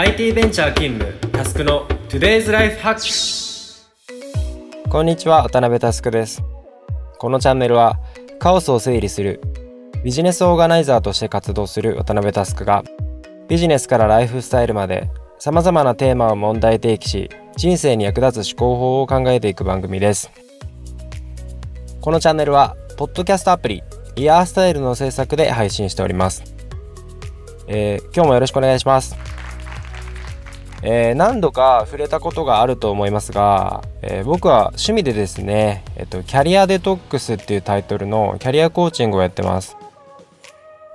IT ベンチャー勤務タスクの Today's Life Hack こんにちは渡辺タスクです。このチャンネルはカオスを整理するビジネスオーガナイザーとして活動する渡辺タスクがビジネスからライフスタイルまで様々なテーマを問題提起し人生に役立つ思考法を考えていく番組です。このチャンネルはポッドキャストアプリイヤースタイルの制作で配信しております、えー、今日もよろしくお願いします。えー、何度か触れたことがあると思いますが、えー、僕は趣味でですね、えっと、キャリアデトックスっていうタイトルのキャリアコーチングをやってます。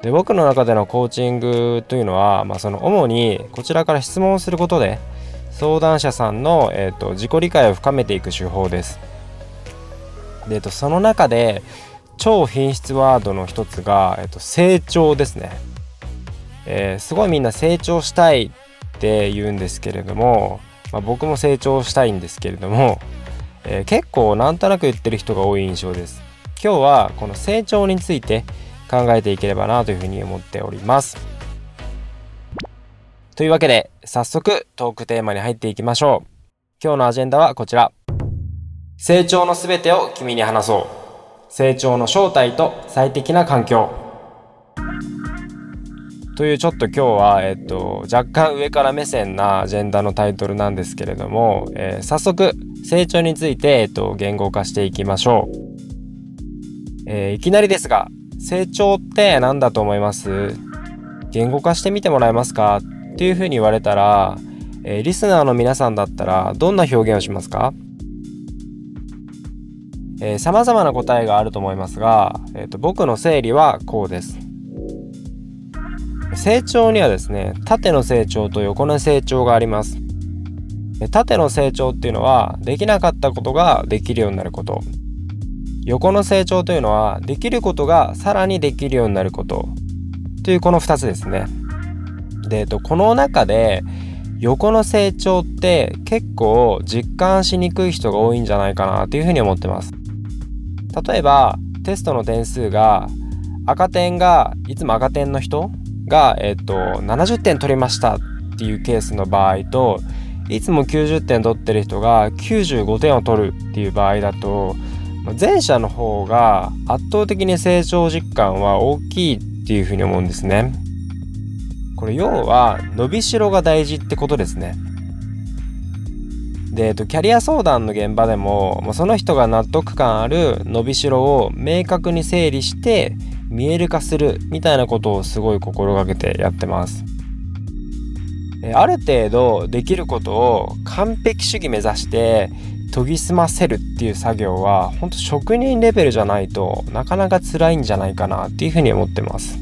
で僕の中でのコーチングというのは、まあ、その主にこちらから質問することで相談者さんの、えっと、自己理解を深めていく手法です。で、えっと、その中で超品質ワードの一つが、えっと、成長ですね。えー、すごいみんな成長したいて言うんですけれども、まあ、僕も成長したいんですけれども、えー、結構なんとなく言ってる人が多い印象です。今日はこの成長について考えていければなというふうに思っております。というわけで早速トークテーマに入っていきましょう。今日のアジェンダはこちら。成長のすべてを君に話そう。成長の正体と最適な環境。というちょっと今日は、えっと、若干上から目線なアジェンダのタイトルなんですけれども、えー、早速成長について、えっと、言語化していきましょう、えー、いきなりですが成長って何だと思います？言語化してみてもらえますか？っていうふうに言われたら、えー、リスナーの皆さんだったらどんな表現をしますか？さまざまな答えがあると思いますが、えーと僕の整理はこうです。成長にはですね縦の成長と横の成長があります。縦の成長っていうのはできなかったことができるようになること。横の成長というのはできることがさらにできるようになること。というこの2つですね。でこの中で横の成長って結構実感しにくい人が多いんじゃないかなというふうに思ってます。例えばテストの点数が赤点がいつも赤点の人？が、えっと、70点取りましたっていうケースの場合といつも90点取ってる人が95点を取るっていう場合だと前者の方が圧倒的に成長実感は大きいっていうふうに思うんですね。これ要は伸びしろが大事ってことですね。で、えっと、キャリア相談の現場でもその人が納得感ある伸びしろを明確に整理して見える化するみたいなことをすごい心がけてやってます。ある程度できることを完璧主義目指して研ぎ澄ませるっていう作業は本当職人レベルじゃないとなかなか辛いんじゃないかなっていうふうに思ってます。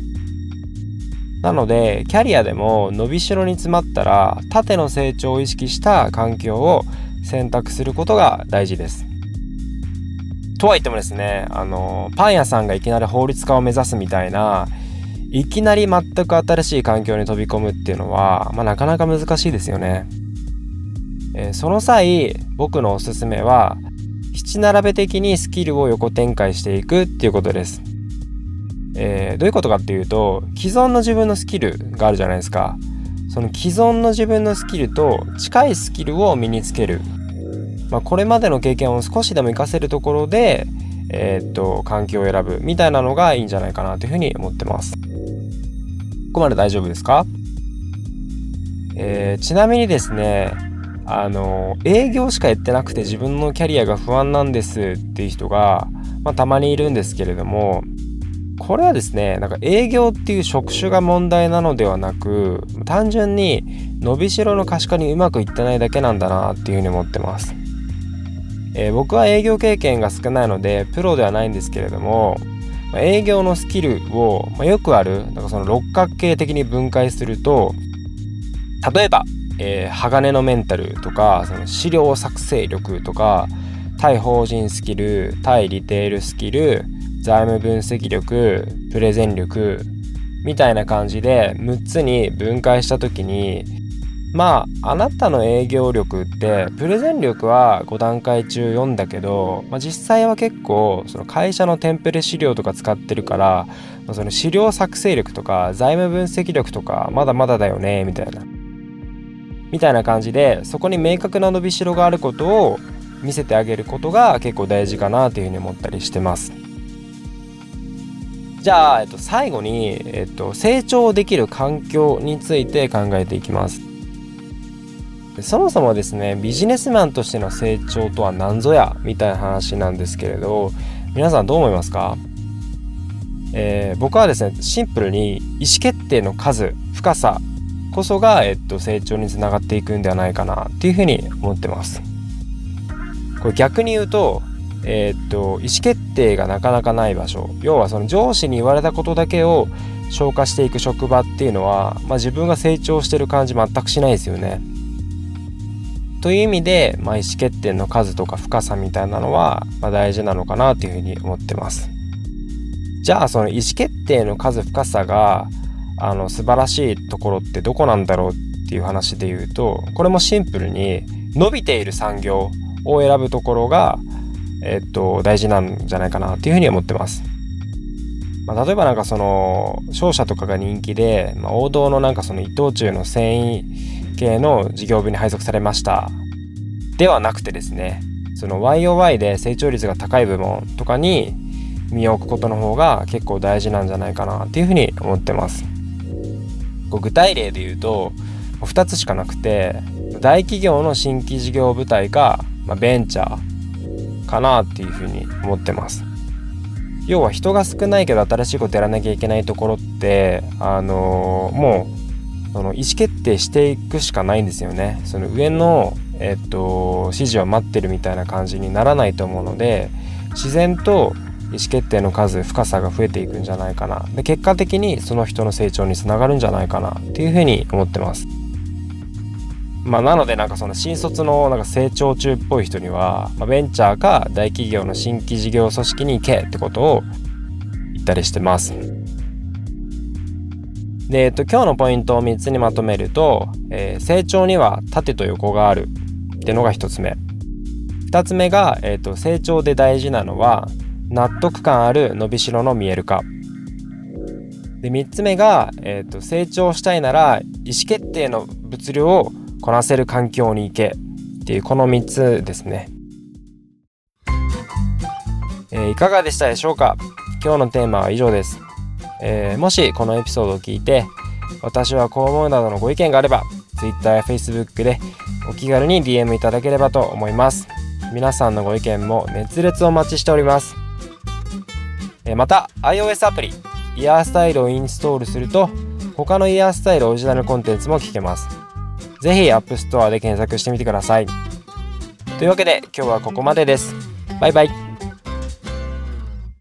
なのでキャリアでも伸びしろに詰まったら縦の成長を意識した環境を選択することが大事です。とは言ってもですねあのパン屋さんがいきなり法律家を目指すみたいないきなり全く新しい環境に飛び込むっていうのは、まあ、なかなか難しいですよね。えー、その際僕のおすすめは七並べ的にスキルを横展開していくっていうことです。えー、どういうことかっていうと既存の自分のスキルがあるじゃないですか。その既存の自分のスキルと近いスキルを身につけるまあ、これまでの経験を少しでも活かせるところで、えー、っと環境を選ぶみたいなのがいいんじゃないかなというふうに思ってます。ここまで大丈夫ですか、えー、ちなみにですねあの営業しかやってなくて自分のキャリアが不安なんですっていう人が、まあ、たまにいるんですけれどもこれはですねなんか営業っていう職種が問題なのではなく単純に伸びしろの可視化にうまくいってないだけなんだなっていうふうに思ってます。えー、僕は営業経験が少ないのでプロではないんですけれども、まあ、営業のスキルを、まあ、よくあるだかその六角形的に分解すると例えば、えー、鋼のメンタルとかその資料作成力とか対法人スキル対リテールスキル財務分析力プレゼン力みたいな感じで6つに分解した時にまああなたの営業力ってプレゼン力は5段階中4だけど、まあ、実際は結構その会社のテンプレ資料とか使ってるから、まあ、その資料作成力とか財務分析力とかまだまだだよねみたいな。みたいな感じでそこに明確な伸びしろがあることを見せてあげることが結構大事かなというふうに思ったりしてます。じゃあ、えっと、最後に、えっと、成長できる環境について考えていきます。そもそもですねビジネスマンとしての成長とは何ぞやみたいな話なんですけれど皆さんどう思いますか、えー、僕はですねシンプルに意思決定の数深さこそが、えっと、成長につながっていくんではないかなっていうふうに思ってます。これ逆に言うとえー、っと意思決定がなかなかない場所要はその上司に言われたことだけを消化していく職場っていうのは、まあ、自分が成長してる感じ全くしないですよね。という意味で、まあ、意思決定の数とか深さみたいなのは、まあ、大事なのかなというふうに思ってます。じゃあその意思決定の数深さがあの素晴らしいところってどこなんだろうっていう話で言うとこれもシンプルに伸びている産業を選ぶところがえっと、大事なんじゃないかなっていうふうに思ってます。まあ、例えばなんかその商社とかが人気で、まあ、王道のなんかその伊藤忠の繊維系の事業部に配属されましたではなくてですねその YOY で成長率が高い部門とかに身を置くことの方が結構大事なんじゃないかなっていうふうに思ってます。こう具体例で言うと2つしかなくて大企業の新規事業部隊か、まあ、ベンチャーかなっていうふうに思ってます。要は人が少ないけど新しいことやらなきゃいけないところってあのー、もうその意思決定していくしかないんですよね。その上の、えっと、指示を待ってるみたいな感じにならないと思うので自然と意思決定の数深さが増えていくんじゃないかなで結果的にその人の成長につながるんじゃないかなっていうふうに思ってます。まあ、なのでなんかその新卒のなんか成長中っぽい人には、まあ、ベンチャーか大企業の新規事業組織に行けってことを言ったりしてます。で、えっと、今日のポイントを3つにまとめると、えー、成長には縦と横があるってのが1つ目。2つ目が、えっと、成長で大事なのは納得感ある伸びしろの見える化。で3つ目が、えっと、成長したいなら意思決定の物量をこなせる環境に行けっていうこの3つですね、えー、いかがでしたでしょうか？今日のテーマは以上です、えー、もしこのエピソードを聞いて私はこう思うなどのご意見があれば Twitter や Facebook でお気軽に DM いただければと思います皆さんのご意見も熱烈お待ちしておりますまた iOS アプリイヤースタイルをインストールすると他のイヤースタイルオリジナルコンテンツも聞けますぜひ App Store で検索してみてください。というわけで今日はここまでです。バイバイ。